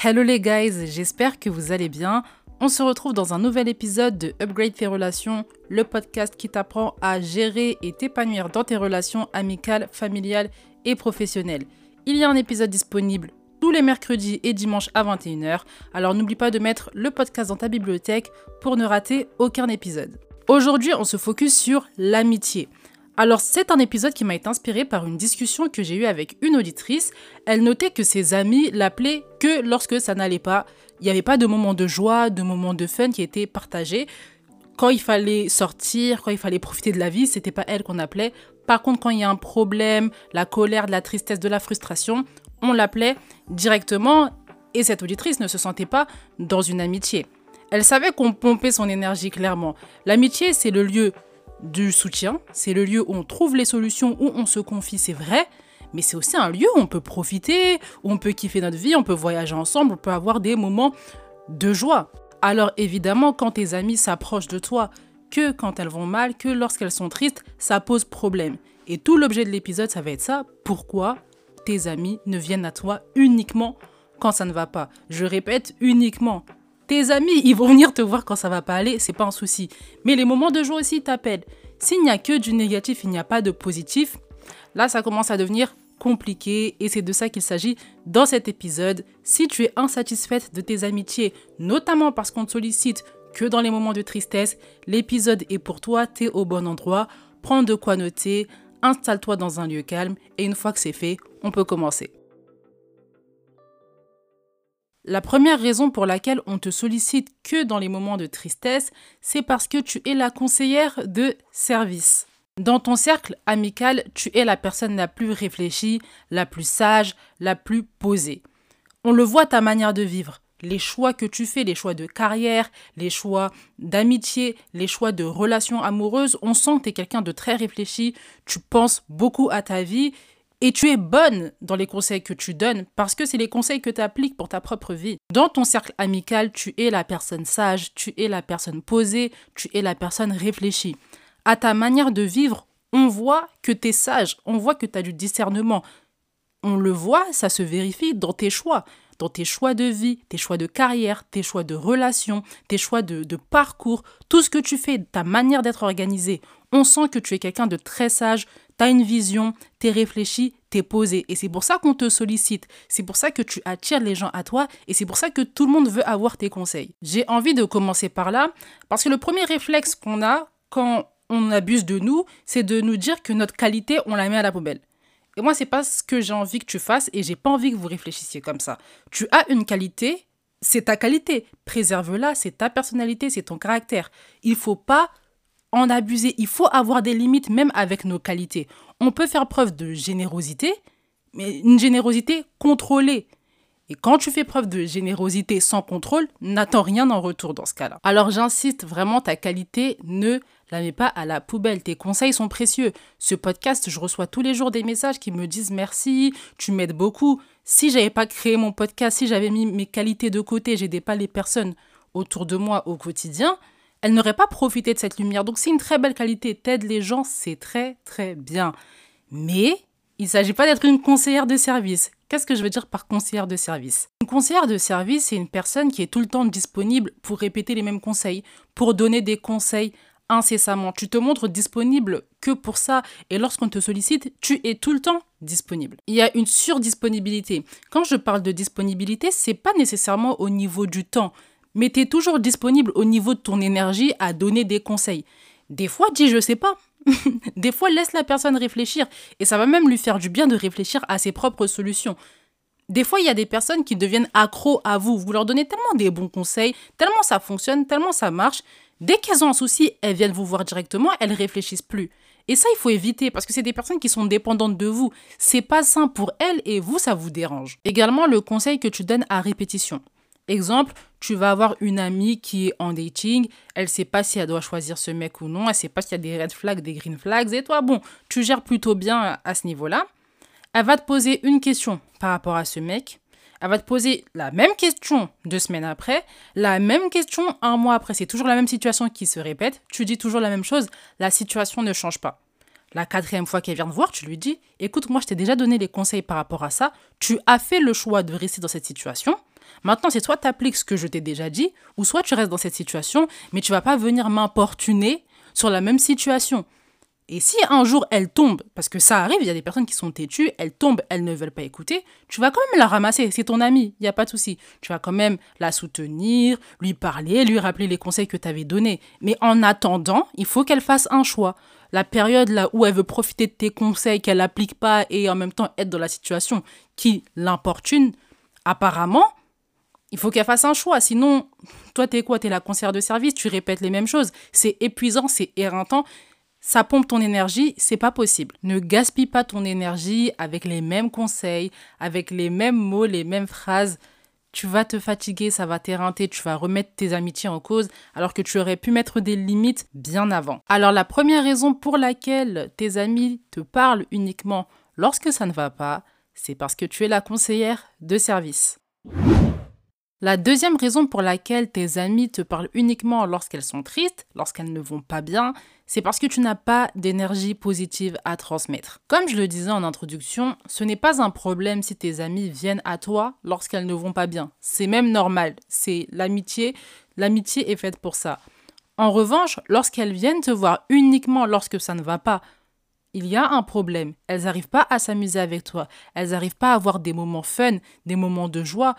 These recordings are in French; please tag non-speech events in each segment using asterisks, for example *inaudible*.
Hello les guys, j'espère que vous allez bien. On se retrouve dans un nouvel épisode de Upgrade tes relations, le podcast qui t'apprend à gérer et t'épanouir dans tes relations amicales, familiales et professionnelles. Il y a un épisode disponible tous les mercredis et dimanches à 21h, alors n'oublie pas de mettre le podcast dans ta bibliothèque pour ne rater aucun épisode. Aujourd'hui, on se focus sur l'amitié. Alors c'est un épisode qui m'a été inspiré par une discussion que j'ai eue avec une auditrice. Elle notait que ses amis l'appelaient que lorsque ça n'allait pas. Il n'y avait pas de moments de joie, de moments de fun qui étaient partagés. Quand il fallait sortir, quand il fallait profiter de la vie, c'était pas elle qu'on appelait. Par contre, quand il y a un problème, la colère, de la tristesse, de la frustration, on l'appelait directement et cette auditrice ne se sentait pas dans une amitié. Elle savait qu'on pompait son énergie clairement. L'amitié, c'est le lieu du soutien, c'est le lieu où on trouve les solutions, où on se confie, c'est vrai, mais c'est aussi un lieu où on peut profiter, où on peut kiffer notre vie, on peut voyager ensemble, on peut avoir des moments de joie. Alors évidemment, quand tes amis s'approchent de toi, que quand elles vont mal, que lorsqu'elles sont tristes, ça pose problème. Et tout l'objet de l'épisode, ça va être ça. Pourquoi tes amis ne viennent à toi uniquement quand ça ne va pas? Je répète, uniquement. Tes amis, ils vont venir te voir quand ça va pas aller, c'est pas un souci. Mais les moments de joie aussi t'appellent. S'il n'y a que du négatif, il n'y a pas de positif, là ça commence à devenir compliqué et c'est de ça qu'il s'agit dans cet épisode. Si tu es insatisfaite de tes amitiés, notamment parce qu'on te sollicite que dans les moments de tristesse, l'épisode est pour toi, t'es au bon endroit, prends de quoi noter, installe-toi dans un lieu calme et une fois que c'est fait, on peut commencer. La première raison pour laquelle on te sollicite que dans les moments de tristesse, c'est parce que tu es la conseillère de service. Dans ton cercle amical, tu es la personne la plus réfléchie, la plus sage, la plus posée. On le voit ta manière de vivre, les choix que tu fais, les choix de carrière, les choix d'amitié, les choix de relations amoureuses, on sent que tu es quelqu'un de très réfléchi, tu penses beaucoup à ta vie et tu es bonne dans les conseils que tu donnes parce que c'est les conseils que tu appliques pour ta propre vie. Dans ton cercle amical, tu es la personne sage, tu es la personne posée, tu es la personne réfléchie. À ta manière de vivre, on voit que tu es sage, on voit que tu as du discernement. On le voit, ça se vérifie dans tes choix dans tes choix de vie, tes choix de carrière, tes choix de relations, tes choix de, parcours, tout ce que tu fais, ta manière d'être organisé. On sent que tu es quelqu'un de très sage, tu as une vision, tu es réfléchi, tu es posé. Et c'est pour ça qu'on te sollicite. C'est pour ça que tu attires les gens à toi et c'est pour ça que tout le monde veut avoir tes conseils. J'ai envie de commencer par là parce que le premier réflexe qu'on a quand on abuse de nous, c'est de nous dire que notre qualité, on la met à la poubelle. Et moi, c'est pas ce que j'ai envie que tu fasses et j'ai pas envie que vous réfléchissiez comme ça. Tu as une qualité, c'est ta qualité. Préserve-la, c'est ta personnalité, c'est ton caractère. Il faut pas en abuser. Il faut avoir des limites même avec nos qualités. On peut faire preuve de générosité, mais une générosité contrôlée. Et quand tu fais preuve de générosité sans contrôle, n'attends rien en retour dans ce cas-là. Alors j'insiste vraiment, ta qualité ne la mets pas à la poubelle. Tes conseils sont précieux. Ce podcast, je reçois tous les jours des messages qui me disent merci, tu m'aides beaucoup. Si j'avais pas créé mon podcast, si j'avais mis mes qualités de côté, j'aidais pas les personnes autour de moi au quotidien, elles n'auraient pas profité de cette lumière. Donc c'est une très belle qualité. T'aides les gens, c'est très très bien. Mais il ne s'agit pas d'être une conseillère de service. Qu'est-ce que je veux dire par conseillère de service? Une conseillère de service, c'est une personne qui est tout le temps disponible pour répéter les mêmes conseils, pour donner des conseils incessamment. Tu te montres disponible que pour ça. Et lorsqu'on te sollicite, tu es tout le temps disponible. Il y a une surdisponibilité. Quand je parle de disponibilité, c'est pas nécessairement au niveau du temps, mais tu es toujours disponible au niveau de ton énergie à donner des conseils. Des fois, dis je sais pas. *laughs* des fois, laisse la personne réfléchir et ça va même lui faire du bien de réfléchir à ses propres solutions. Des fois, il y a des personnes qui deviennent accros à vous. Vous leur donnez tellement des bons conseils, tellement ça fonctionne, tellement ça marche, Dès qu'elles ont un souci, elles viennent vous voir directement, elles réfléchissent plus. Et ça, il faut éviter parce que c'est des personnes qui sont dépendantes de vous. C'est pas sain pour elles et vous, ça vous dérange. Également, le conseil que tu donnes à répétition. Exemple, tu vas avoir une amie qui est en dating, elle sait pas si elle doit choisir ce mec ou non, elle sait pas s'il y a des red flags, des green flags, et toi, bon, tu gères plutôt bien à ce niveau-là. Elle va te poser une question par rapport à ce mec. Elle va te poser la même question deux semaines après, la même question un mois après. C'est toujours la même situation qui se répète. Tu dis toujours la même chose. La situation ne change pas. La quatrième fois qu'elle vient te voir, tu lui dis Écoute, moi, je t'ai déjà donné les conseils par rapport à ça. Tu as fait le choix de rester dans cette situation. Maintenant, c'est soit tu appliques ce que je t'ai déjà dit, ou soit tu restes dans cette situation, mais tu vas pas venir m'importuner sur la même situation. Et si un jour elle tombe, parce que ça arrive, il y a des personnes qui sont têtues, elles tombent, elles ne veulent pas écouter, tu vas quand même la ramasser, c'est ton ami, il n'y a pas de souci. Tu vas quand même la soutenir, lui parler, lui rappeler les conseils que tu avais donnés. Mais en attendant, il faut qu'elle fasse un choix. La période là où elle veut profiter de tes conseils qu'elle n'applique pas et en même temps être dans la situation qui l'importune, apparemment, il faut qu'elle fasse un choix. Sinon, toi, t'es quoi? T'es la conseillère de service, tu répètes les mêmes choses. C'est épuisant, c'est éreintant ça pompe ton énergie, c'est pas possible. Ne gaspille pas ton énergie avec les mêmes conseils, avec les mêmes mots, les mêmes phrases. Tu vas te fatiguer, ça va t'éreinter, tu vas remettre tes amitiés en cause alors que tu aurais pu mettre des limites bien avant. Alors la première raison pour laquelle tes amis te parlent uniquement lorsque ça ne va pas, c'est parce que tu es la conseillère de service. La deuxième raison pour laquelle tes amis te parlent uniquement lorsqu'elles sont tristes, lorsqu'elles ne vont pas bien, c'est parce que tu n'as pas d'énergie positive à transmettre. Comme je le disais en introduction, ce n'est pas un problème si tes amis viennent à toi lorsqu'elles ne vont pas bien. C'est même normal. C'est l'amitié. L'amitié est faite pour ça. En revanche, lorsqu'elles viennent te voir uniquement lorsque ça ne va pas, il y a un problème. Elles n'arrivent pas à s'amuser avec toi. Elles n'arrivent pas à avoir des moments fun, des moments de joie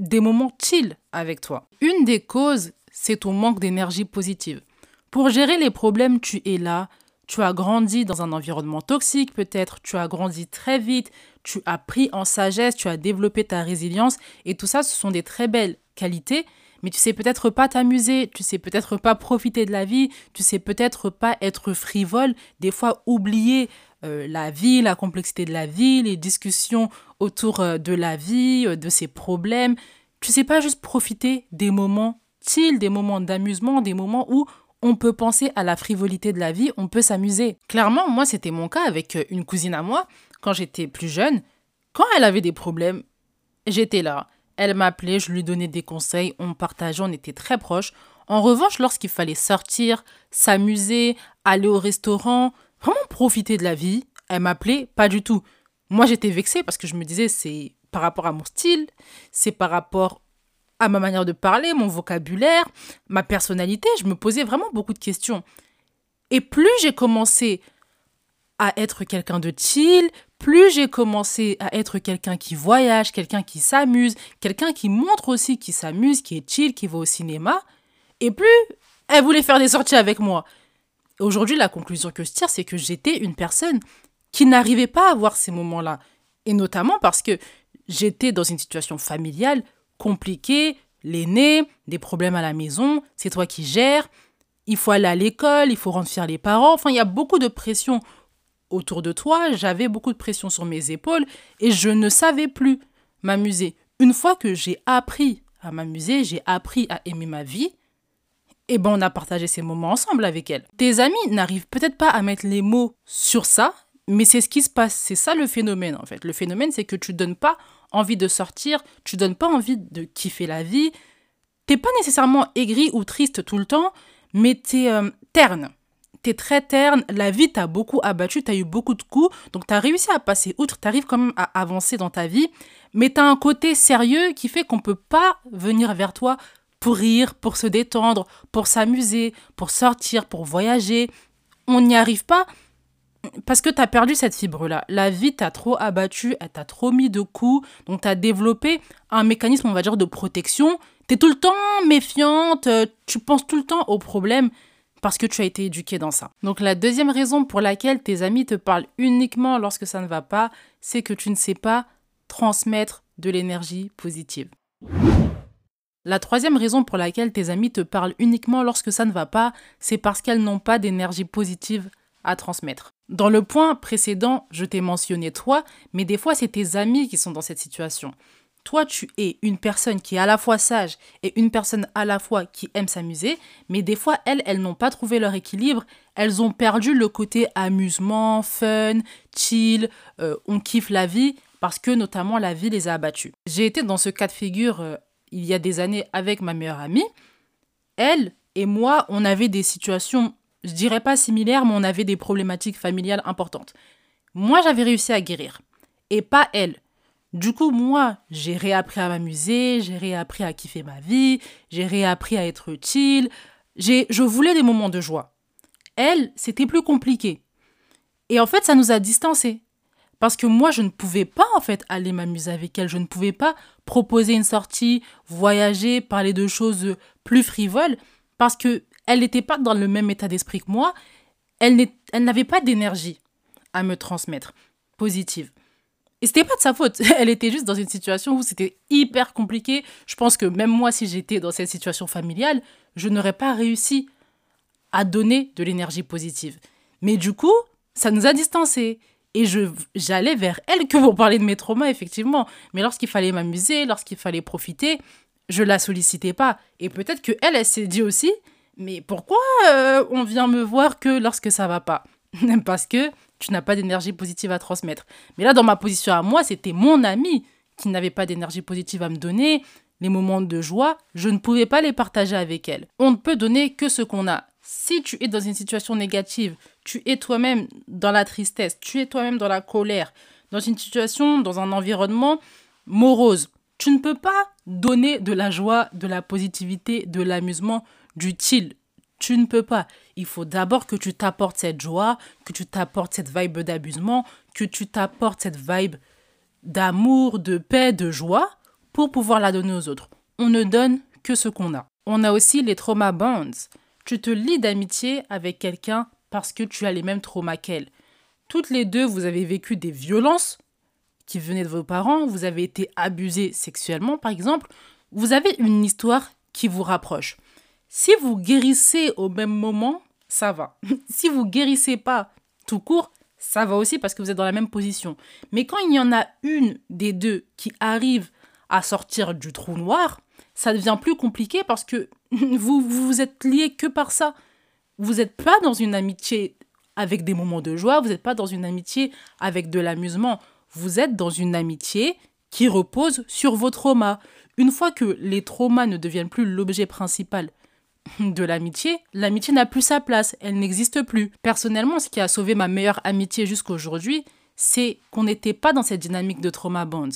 des moments chill avec toi. Une des causes, c'est ton manque d'énergie positive. Pour gérer les problèmes, tu es là. Tu as grandi dans un environnement toxique peut-être, tu as grandi très vite, tu as pris en sagesse, tu as développé ta résilience. Et tout ça, ce sont des très belles qualités, mais tu sais peut-être pas t'amuser, tu sais peut-être pas profiter de la vie, tu sais peut-être pas être frivole, des fois oublier euh, la vie, la complexité de la vie, les discussions autour euh, de la vie, euh, de ses problèmes. Tu sais pas juste profiter des moments chill, des moments d'amusement, des moments où on peut penser à la frivolité de la vie, on peut s'amuser. Clairement, moi, c'était mon cas avec une cousine à moi, quand j'étais plus jeune. Quand elle avait des problèmes, j'étais là. Elle m'appelait, je lui donnais des conseils, on partageait, on était très proches. En revanche, lorsqu'il fallait sortir, s'amuser, aller au restaurant, vraiment profiter de la vie, elle m'appelait pas du tout. Moi, j'étais vexée parce que je me disais, c'est par rapport à mon style, c'est par rapport à ma manière de parler, mon vocabulaire, ma personnalité. Je me posais vraiment beaucoup de questions. Et plus j'ai commencé à être quelqu'un de chill, plus j'ai commencé à être quelqu'un qui voyage, quelqu'un qui s'amuse, quelqu'un qui montre aussi qui s'amuse, qui est chill, qui va au cinéma, et plus elle voulait faire des sorties avec moi. Aujourd'hui, la conclusion que je tire, c'est que j'étais une personne qui n'arrivait pas à avoir ces moments-là. Et notamment parce que j'étais dans une situation familiale compliquée, l'aîné, des problèmes à la maison, c'est toi qui gères, il faut aller à l'école, il faut rendre fier les parents. Enfin, il y a beaucoup de pression autour de toi, j'avais beaucoup de pression sur mes épaules et je ne savais plus m'amuser. Une fois que j'ai appris à m'amuser, j'ai appris à aimer ma vie, et eh ben on a partagé ces moments ensemble avec elle. Tes amis n'arrivent peut-être pas à mettre les mots sur ça, mais c'est ce qui se passe. C'est ça le phénomène en fait. Le phénomène, c'est que tu donnes pas envie de sortir, tu donnes pas envie de kiffer la vie. T'es pas nécessairement aigri ou triste tout le temps, mais t'es es euh, terne. T'es très terne, la vie t'a beaucoup abattu, t'as eu beaucoup de coups, donc t'as réussi à passer outre, t'arrives quand même à avancer dans ta vie, mais t'as un côté sérieux qui fait qu'on peut pas venir vers toi pour rire, pour se détendre, pour s'amuser, pour sortir, pour voyager. On n'y arrive pas parce que tu as perdu cette fibre-là. La vie t'a trop abattu, elle t'a trop mis de coups, donc tu as développé un mécanisme, on va dire, de protection. Tu es tout le temps méfiante, euh, tu penses tout le temps aux problèmes parce que tu as été éduqué dans ça. Donc la deuxième raison pour laquelle tes amis te parlent uniquement lorsque ça ne va pas, c'est que tu ne sais pas transmettre de l'énergie positive. La troisième raison pour laquelle tes amis te parlent uniquement lorsque ça ne va pas, c'est parce qu'elles n'ont pas d'énergie positive à transmettre. Dans le point précédent, je t'ai mentionné toi, mais des fois c'est tes amis qui sont dans cette situation. Toi, tu es une personne qui est à la fois sage et une personne à la fois qui aime s'amuser, mais des fois, elles, elles n'ont pas trouvé leur équilibre, elles ont perdu le côté amusement, fun, chill, euh, on kiffe la vie, parce que notamment la vie les a abattus. J'ai été dans ce cas de figure euh, il y a des années avec ma meilleure amie, elle et moi, on avait des situations, je dirais pas similaires, mais on avait des problématiques familiales importantes. Moi, j'avais réussi à guérir, et pas elle. Du coup, moi, j'ai réappris à m'amuser, j'ai réappris à kiffer ma vie, j'ai réappris à être utile. Je voulais des moments de joie. Elle, c'était plus compliqué. Et en fait, ça nous a distancés. Parce que moi, je ne pouvais pas, en fait, aller m'amuser avec elle. Je ne pouvais pas proposer une sortie, voyager, parler de choses plus frivoles. Parce que elle n'était pas dans le même état d'esprit que moi. Elle n'avait pas d'énergie à me transmettre, positive. Et c'était pas de sa faute. *laughs* Elle était juste dans une situation où c'était hyper compliqué. Je pense que même moi, si j'étais dans cette situation familiale, je n'aurais pas réussi à donner de l'énergie positive. Mais du coup, ça nous a distancés. Et je, j'allais vers elle que pour parler de mes traumas, effectivement. Mais lorsqu'il fallait m'amuser, lorsqu'il fallait profiter, je la sollicitais pas. Et peut-être que elle, elle s'est dit aussi, mais pourquoi euh, on vient me voir que lorsque ça va pas? *laughs* Parce que tu n'as pas d'énergie positive à transmettre. Mais là, dans ma position à moi, c'était mon ami qui n'avait pas d'énergie positive à me donner. Les moments de joie, je ne pouvais pas les partager avec elle. On ne peut donner que ce qu'on a. Si tu es dans une situation négative, tu es toi-même dans la tristesse, tu es toi-même dans la colère, dans une situation, dans un environnement morose, tu ne peux pas donner de la joie, de la positivité, de l'amusement, d'utile. Tu ne peux pas. Il faut d'abord que tu t'apportes cette joie, que tu t'apportes cette vibe d'abusement, que tu t'apportes cette vibe d'amour, de paix, de joie pour pouvoir la donner aux autres. On ne donne que ce qu'on a. On a aussi les trauma bonds tu te lis d'amitié avec quelqu'un parce que tu as les mêmes traumas qu'elle. Toutes les deux, vous avez vécu des violences qui venaient de vos parents, vous avez été abusé sexuellement par exemple, vous avez une histoire qui vous rapproche. Si vous guérissez au même moment, ça va. *laughs* si vous guérissez pas tout court, ça va aussi parce que vous êtes dans la même position. Mais quand il y en a une des deux qui arrive à sortir du trou noir, ça devient plus compliqué parce que *laughs* vous vous êtes lié que par ça. Vous n'êtes pas dans une amitié avec des moments de joie, vous n'êtes pas dans une amitié avec de l'amusement. Vous êtes dans une amitié qui repose sur vos traumas. Une fois que les traumas ne deviennent plus l'objet principal *laughs* de l'amitié, l'amitié n'a plus sa place, elle n'existe plus. Personnellement, ce qui a sauvé ma meilleure amitié jusqu'à aujourd'hui, c'est qu'on n'était pas dans cette dynamique de trauma bond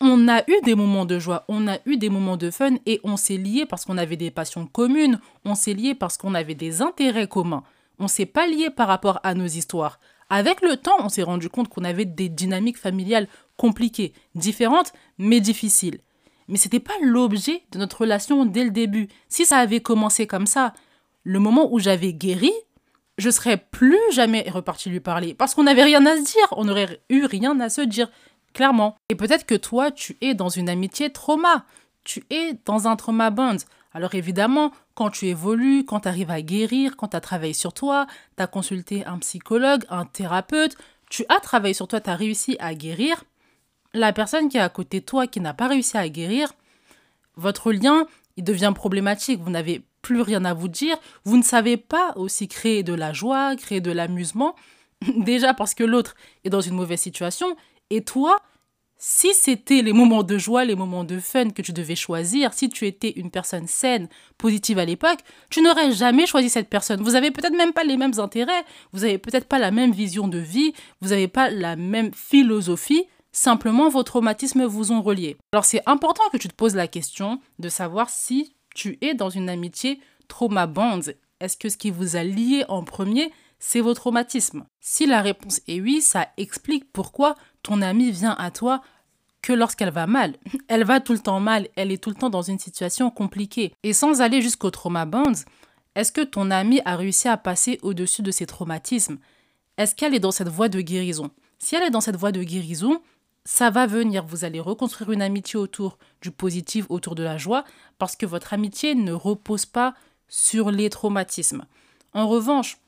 on a eu des moments de joie, on a eu des moments de fun et on s'est liés parce qu'on avait des passions communes, on s'est liés parce qu'on avait des intérêts communs. On s'est pas liés par rapport à nos histoires. Avec le temps, on s'est rendu compte qu'on avait des dynamiques familiales compliquées, différentes mais difficiles. Mais c'était pas l'objet de notre relation dès le début. Si ça avait commencé comme ça, le moment où j'avais guéri, je serais plus jamais reparti lui parler parce qu'on n'avait rien à se dire, on n'aurait eu rien à se dire clairement. Et peut-être que toi, tu es dans une amitié trauma, tu es dans un trauma bond. Alors évidemment, quand tu évolues, quand tu arrives à guérir, quand tu as travaillé sur toi, tu as consulté un psychologue, un thérapeute, tu as travaillé sur toi, tu as réussi à guérir, la personne qui est à côté de toi, qui n'a pas réussi à guérir, votre lien, il devient problématique. Vous n'avez plus rien à vous dire. Vous ne savez pas aussi créer de la joie, créer de l'amusement. *laughs* Déjà parce que l'autre est dans une mauvaise situation et toi, si c'était les moments de joie, les moments de fun que tu devais choisir, si tu étais une personne saine, positive à l'époque, tu n'aurais jamais choisi cette personne. Vous avez peut-être même pas les mêmes intérêts, vous avez peut-être pas la même vision de vie, vous n'avez pas la même philosophie, simplement vos traumatismes vous ont relié. Alors c'est important que tu te poses la question de savoir si tu es dans une amitié trauma bond. Est-ce que ce qui vous a lié en premier, c'est vos traumatismes? Si la réponse est oui, ça explique pourquoi ton amie vient à toi que lorsqu'elle va mal. *laughs* Elle va tout le temps mal, elle est tout le temps dans une situation compliquée. Et sans aller jusqu'au trauma bonds, est-ce que ton amie a réussi à passer au-dessus de ses traumatismes? Est-ce qu'elle est dans cette voie de guérison? Si elle est dans cette voie de guérison, ça va venir. Vous allez reconstruire une amitié autour du positif, autour de la joie, parce que votre amitié ne repose pas sur les traumatismes. En revanche,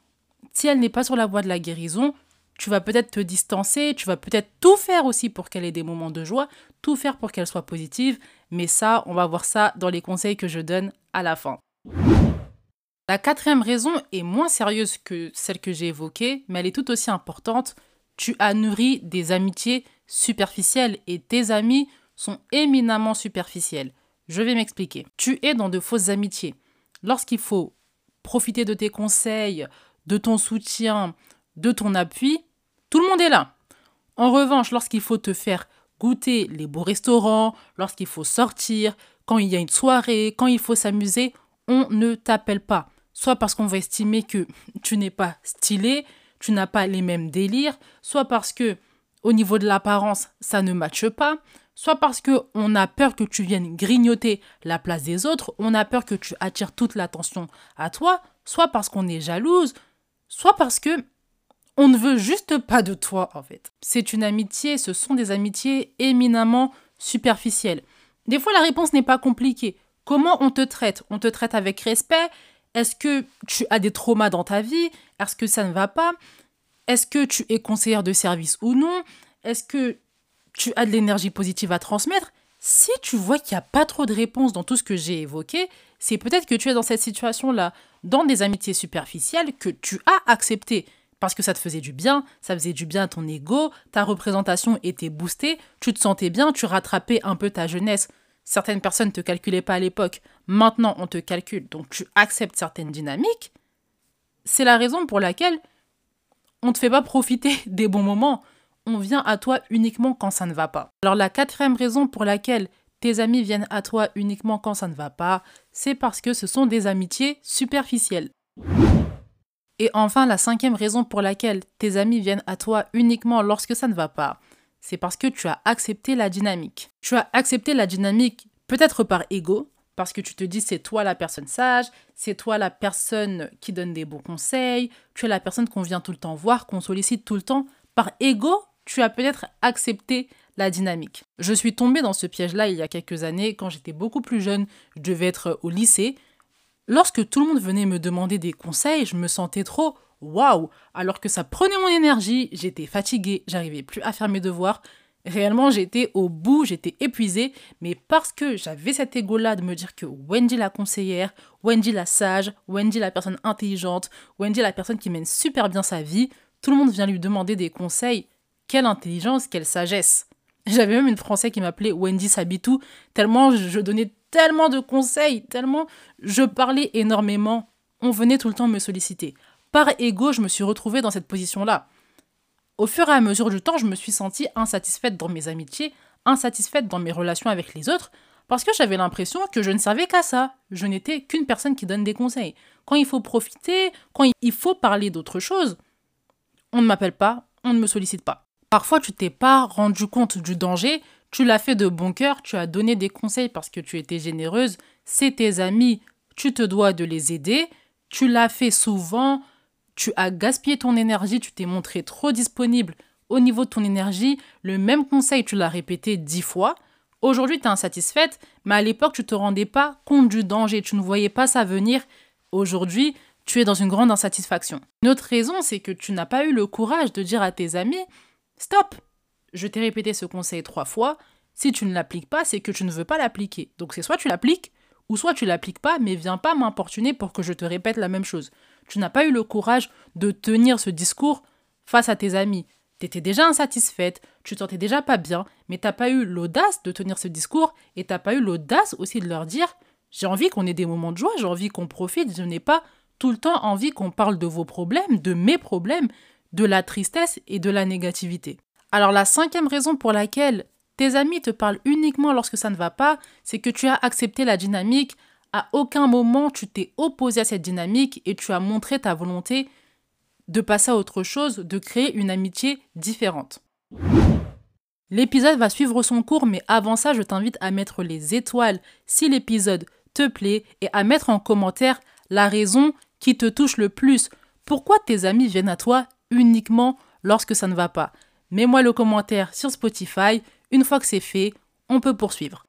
si elle n'est pas sur la voie de la guérison, tu vas peut-être te distancer, tu vas peut-être tout faire aussi pour qu'elle ait des moments de joie, tout faire pour qu'elle soit positive, mais ça, on va voir ça dans les conseils que je donne à la fin. La quatrième raison est moins sérieuse que celle que j'ai évoquée, mais elle est tout aussi importante. Tu as nourri des amitiés superficielles et tes amis sont éminemment superficiels. Je vais m'expliquer. Tu es dans de fausses amitiés. Lorsqu'il faut profiter de tes conseils, de ton soutien, de ton appui, tout le monde est là. En revanche, lorsqu'il faut te faire goûter les beaux restaurants, lorsqu'il faut sortir, quand il y a une soirée, quand il faut s'amuser, on ne t'appelle pas. Soit parce qu'on va estimer que tu n'es pas stylé, tu n'as pas les mêmes délires, soit parce que au niveau de l'apparence, ça ne matche pas, soit parce que on a peur que tu viennes grignoter la place des autres, on a peur que tu attires toute l'attention à toi, soit parce qu'on est jalouse, soit parce que on ne veut juste pas de toi en fait. C'est une amitié, ce sont des amitiés éminemment superficielles. Des fois la réponse n'est pas compliquée. Comment on te traite? On te traite avec respect? Est-ce que tu as des traumas dans ta vie? Est-ce que ça ne va pas? Est-ce que tu es conseillère de service ou non? Est-ce que tu as de l'énergie positive à transmettre? Si tu vois qu'il n'y a pas trop de réponses dans tout ce que j'ai évoqué, c'est peut-être que tu es dans cette situation-là, dans des amitiés superficielles que tu as acceptées parce que ça te faisait du bien, ça faisait du bien à ton ego, ta représentation était boostée, tu te sentais bien, tu rattrapais un peu ta jeunesse. Certaines personnes ne te calculaient pas à l'époque, maintenant on te calcule, donc tu acceptes certaines dynamiques. C'est la raison pour laquelle on ne te fait pas profiter *laughs* des bons moments. On vient à toi uniquement quand ça ne va pas. Alors la quatrième raison pour laquelle tes amis viennent à toi uniquement quand ça ne va pas, c'est parce que ce sont des amitiés superficielles. Et enfin, la cinquième raison pour laquelle tes amis viennent à toi uniquement lorsque ça ne va pas, c'est parce que tu as accepté la dynamique. Tu as accepté la dynamique peut-être par ego, parce que tu te dis c'est toi la personne sage, c'est toi la personne qui donne des bons conseils, tu es la personne qu'on vient tout le temps voir, qu'on sollicite tout le temps. Par ego, tu as peut-être accepté la dynamique. Je suis tombée dans ce piège-là il y a quelques années, quand j'étais beaucoup plus jeune, je devais être au lycée, Lorsque tout le monde venait me demander des conseils, je me sentais trop waouh, alors que ça prenait mon énergie, j'étais fatiguée, j'arrivais plus à faire mes devoirs. Réellement, j'étais au bout, j'étais épuisée, mais parce que j'avais cet ego-là de me dire que Wendy la conseillère, Wendy la sage, Wendy la personne intelligente, Wendy la personne qui mène super bien sa vie, tout le monde vient lui demander des conseils. Quelle intelligence, quelle sagesse. J'avais même une Française qui m'appelait Wendy Sabitou, tellement je donnais tellement de conseils, tellement je parlais énormément. On venait tout le temps me solliciter. Par ego, je me suis retrouvée dans cette position-là. Au fur et à mesure du temps, je me suis sentie insatisfaite dans mes amitiés, insatisfaite dans mes relations avec les autres, parce que j'avais l'impression que je ne servais qu'à ça. Je n'étais qu'une personne qui donne des conseils. Quand il faut profiter, quand il faut parler d'autre chose, on ne m'appelle pas, on ne me sollicite pas. Parfois, tu t'es pas rendu compte du danger, tu l'as fait de bon cœur, tu as donné des conseils parce que tu étais généreuse, c'est tes amis, tu te dois de les aider, tu l'as fait souvent, tu as gaspillé ton énergie, tu t'es montré trop disponible au niveau de ton énergie, le même conseil, tu l'as répété dix fois. Aujourd'hui, tu es insatisfaite, mais à l'époque, tu ne te rendais pas compte du danger, tu ne voyais pas ça venir. Aujourd'hui, tu es dans une grande insatisfaction. Une autre raison, c'est que tu n'as pas eu le courage de dire à tes amis Stop, je t'ai répété ce conseil trois fois. Si tu ne l'appliques pas, c'est que tu ne veux pas l'appliquer. Donc c'est soit tu l'appliques, ou soit tu l'appliques pas, mais viens pas m'importuner pour que je te répète la même chose. Tu n'as pas eu le courage de tenir ce discours face à tes amis. T'étais déjà insatisfaite, tu te sentais déjà pas bien, mais t'as pas eu l'audace de tenir ce discours et t'as pas eu l'audace aussi de leur dire j'ai envie qu'on ait des moments de joie, j'ai envie qu'on profite, je n'ai pas tout le temps envie qu'on parle de vos problèmes, de mes problèmes, de la tristesse et de la négativité. Alors la cinquième raison pour laquelle tes amis te parlent uniquement lorsque ça ne va pas, c'est que tu as accepté la dynamique. À aucun moment tu t'es opposé à cette dynamique et tu as montré ta volonté de passer à autre chose, de créer une amitié différente. L'épisode va suivre son cours, mais avant ça, je t'invite à mettre les étoiles si l'épisode te plaît et à mettre en commentaire la raison qui te touche le plus. Pourquoi tes amis viennent à toi uniquement lorsque ça ne va pas? Mets-moi le commentaire sur Spotify. Une fois que c'est fait, on peut poursuivre.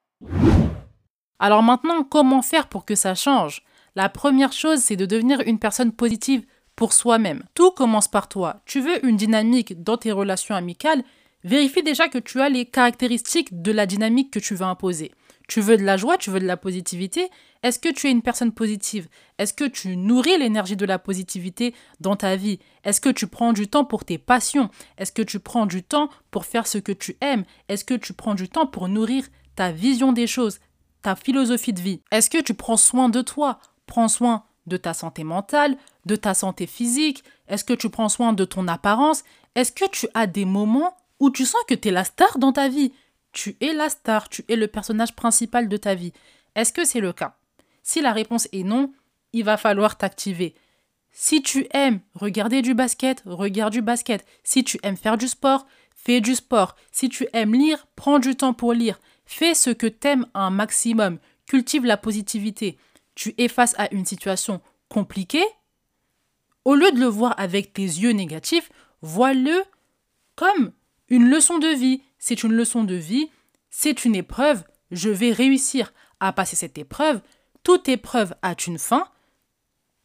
Alors maintenant, comment faire pour que ça change? La première chose, c'est de devenir une personne positive pour soi-même. Tout commence par toi. Tu veux une dynamique dans tes relations amicales? Vérifie déjà que tu as les caractéristiques de la dynamique que tu veux imposer. Tu veux de la joie, tu veux de la positivité. Est-ce que tu es une personne positive? Est-ce que tu nourris l'énergie de la positivité dans ta vie? Est-ce que tu prends du temps pour tes passions? Est-ce que tu prends du temps pour faire ce que tu aimes? Est-ce que tu prends du temps pour nourrir ta vision des choses, ta philosophie de vie? Est-ce que tu prends soin de toi? Prends soin de ta santé mentale, de ta santé physique? Est-ce que tu prends soin de ton apparence? Est-ce que tu as des moments où tu sens que tu es la star dans ta vie? Tu es la star, tu es le personnage principal de ta vie. Est-ce que c'est le cas? Si la réponse est non, il va falloir t'activer. Si tu aimes regarder du basket, regarde du basket. Si tu aimes faire du sport, fais du sport. Si tu aimes lire, prends du temps pour lire. Fais ce que t'aimes un maximum. Cultive la positivité. Tu es face à une situation compliquée. Au lieu de le voir avec tes yeux négatifs, vois-le comme une leçon de vie. C'est une leçon de vie, c'est une épreuve. Je vais réussir à passer cette épreuve. Toute épreuve a une fin.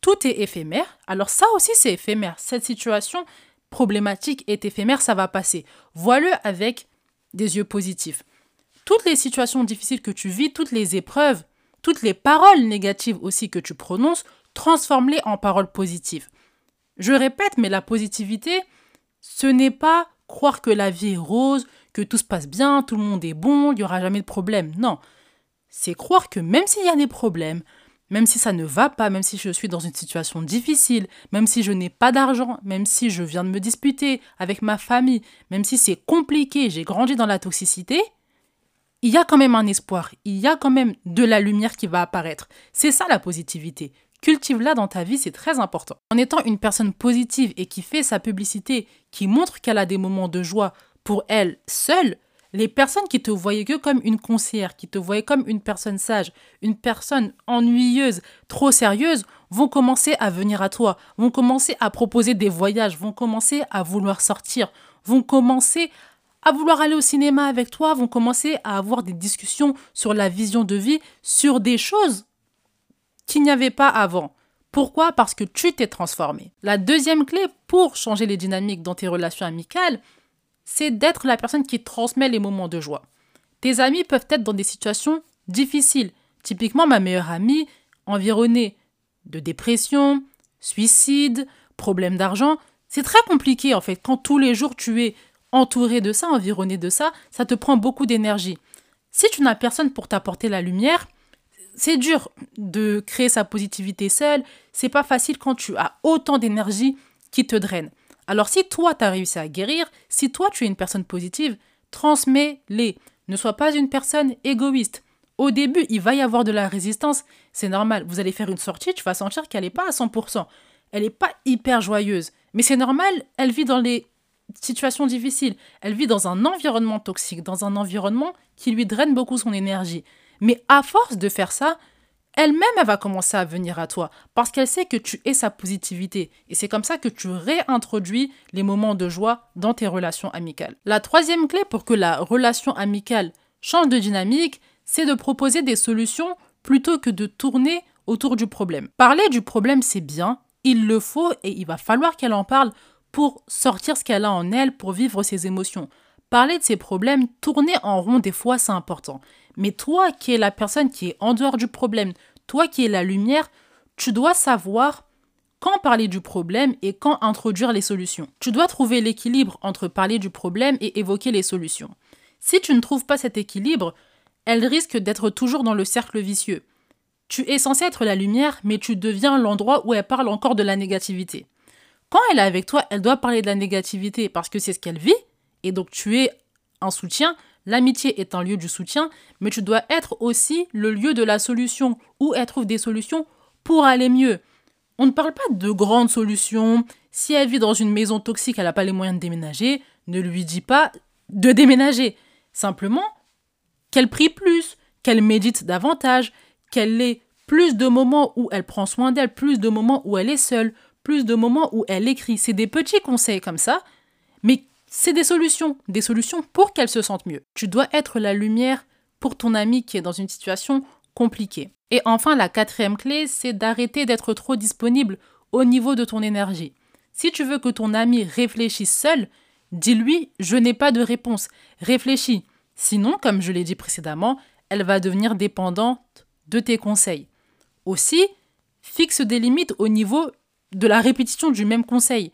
Tout est éphémère. Alors ça aussi, c'est éphémère. Cette situation problématique est éphémère, ça va passer. Vois-le avec des yeux positifs. Toutes les situations difficiles que tu vis, toutes les épreuves, toutes les paroles négatives aussi que tu prononces, transforme-les en paroles positives. Je répète, mais la positivité, ce n'est pas croire que la vie est rose, que tout se passe bien, tout le monde est bon, il n'y aura jamais de problème. Non. C'est croire que même s'il y a des problèmes, même si ça ne va pas, même si je suis dans une situation difficile, même si je n'ai pas d'argent, même si je viens de me disputer avec ma famille, même si c'est compliqué, j'ai grandi dans la toxicité, il y a quand même un espoir, il y a quand même de la lumière qui va apparaître. C'est ça la positivité. Cultive-la dans ta vie, c'est très important. En étant une personne positive et qui fait sa publicité, qui montre qu'elle a des moments de joie pour elle seule, les personnes qui te voyaient que comme une conseillère, qui te voyaient comme une personne sage, une personne ennuyeuse, trop sérieuse, vont commencer à venir à toi, vont commencer à proposer des voyages, vont commencer à vouloir sortir, vont commencer à vouloir aller au cinéma avec toi, vont commencer à avoir des discussions sur la vision de vie, sur des choses qu'il n'y avait pas avant. Pourquoi? Parce que tu t'es transformé. La deuxième clé pour changer les dynamiques dans tes relations amicales, c'est d'être la personne qui transmet les moments de joie. Tes amis peuvent être dans des situations difficiles. Typiquement, ma meilleure amie, environnée de dépression, suicide, problème d'argent, c'est très compliqué en fait. Quand tous les jours tu es entouré de ça, environné de ça, ça te prend beaucoup d'énergie. Si tu n'as personne pour t'apporter la lumière, c'est dur de créer sa positivité seule. C'est pas facile quand tu as autant d'énergie qui te draine. Alors si toi, tu as réussi à guérir, si toi, tu es une personne positive, transmets-les. Ne sois pas une personne égoïste. Au début, il va y avoir de la résistance, c'est normal. Vous allez faire une sortie, tu vas sentir qu'elle n'est pas à 100%. Elle n'est pas hyper joyeuse. Mais c'est normal, elle vit dans les situations difficiles. Elle vit dans un environnement toxique, dans un environnement qui lui draine beaucoup son énergie. Mais à force de faire ça, elle-même, elle va commencer à venir à toi parce qu'elle sait que tu es sa positivité. Et c'est comme ça que tu réintroduis les moments de joie dans tes relations amicales. La troisième clé pour que la relation amicale change de dynamique, c'est de proposer des solutions plutôt que de tourner autour du problème. Parler du problème, c'est bien, il le faut et il va falloir qu'elle en parle pour sortir ce qu'elle a en elle, pour vivre ses émotions. Parler de ses problèmes, tourner en rond des fois, c'est important. Mais toi qui es la personne qui est en dehors du problème, toi qui es la lumière, tu dois savoir quand parler du problème et quand introduire les solutions. Tu dois trouver l'équilibre entre parler du problème et évoquer les solutions. Si tu ne trouves pas cet équilibre, elle risque d'être toujours dans le cercle vicieux. Tu es censé être la lumière, mais tu deviens l'endroit où elle parle encore de la négativité. Quand elle est avec toi, elle doit parler de la négativité parce que c'est ce qu'elle vit, et donc tu es un soutien, L'amitié est un lieu du soutien, mais tu dois être aussi le lieu de la solution, où elle trouve des solutions pour aller mieux. On ne parle pas de grandes solutions. Si elle vit dans une maison toxique, elle n'a pas les moyens de déménager, ne lui dis pas de déménager. Simplement, qu'elle prie plus, qu'elle médite davantage, qu'elle ait plus de moments où elle prend soin d'elle, plus de moments où elle est seule, plus de moments où elle écrit. C'est des petits conseils comme ça, c'est des solutions, des solutions pour qu'elle se sente mieux. Tu dois être la lumière pour ton ami qui est dans une situation compliquée. Et enfin, la quatrième clé, c'est d'arrêter d'être trop disponible au niveau de ton énergie. Si tu veux que ton ami réfléchisse seul, dis-lui je n'ai pas de réponse. Réfléchis. Sinon, comme je l'ai dit précédemment, elle va devenir dépendante de tes conseils. Aussi, fixe des limites au niveau de la répétition du même conseil.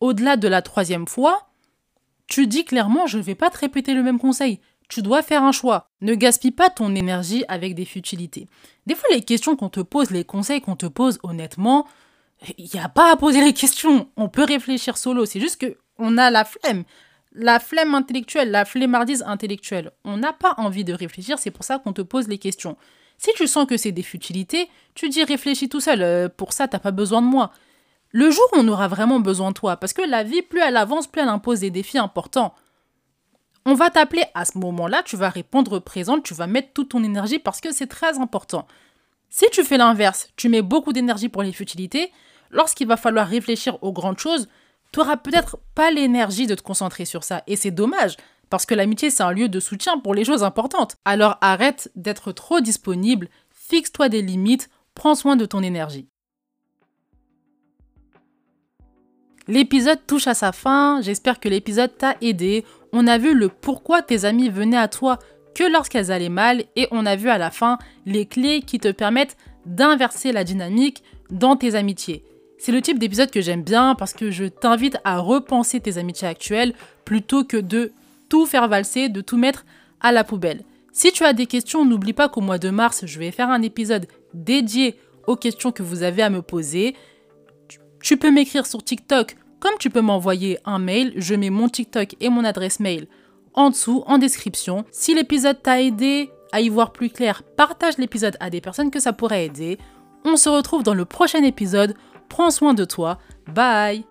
Au-delà de la troisième fois, tu dis clairement, je ne vais pas te répéter le même conseil. Tu dois faire un choix. Ne gaspille pas ton énergie avec des futilités. Des fois, les questions qu'on te pose, les conseils qu'on te pose, honnêtement, il n'y a pas à poser les questions. On peut réfléchir solo. C'est juste qu'on a la flemme. la flemme intellectuelle, la flemmardise intellectuelle. On n'a pas envie de réfléchir, c'est pour ça qu'on te pose les questions. Si tu sens que c'est des futilités, tu dis réfléchis tout seul, euh, pour ça t'as pas besoin de moi. Le jour où on aura vraiment besoin de toi, parce que la vie, plus elle avance, plus elle impose des défis importants. On va t'appeler à ce moment-là, tu vas répondre présente, tu vas mettre toute ton énergie parce que c'est très important. Si tu fais l'inverse, tu mets beaucoup d'énergie pour les futilités, lorsqu'il va falloir réfléchir aux grandes choses, tu n'auras peut-être pas l'énergie de te concentrer sur ça. Et c'est dommage, parce que l'amitié, c'est un lieu de soutien pour les choses importantes. Alors arrête d'être trop disponible, fixe-toi des limites, prends soin de ton énergie. L'épisode touche à sa fin, j'espère que l'épisode t'a aidé. On a vu le pourquoi tes amis venaient à toi que lorsqu'elles allaient mal et on a vu à la fin les clés qui te permettent d'inverser la dynamique dans tes amitiés. C'est le type d'épisode que j'aime bien parce que je t'invite à repenser tes amitiés actuelles plutôt que de tout faire valser, de tout mettre à la poubelle. Si tu as des questions, n'oublie pas qu'au mois de mars, je vais faire un épisode dédié aux questions que vous avez à me poser. Tu peux m'écrire sur TikTok comme tu peux m'envoyer un mail. Je mets mon TikTok et mon adresse mail en dessous, en description. Si l'épisode t'a aidé à y voir plus clair, partage l'épisode à des personnes que ça pourrait aider. On se retrouve dans le prochain épisode Prends soin de toi. Bye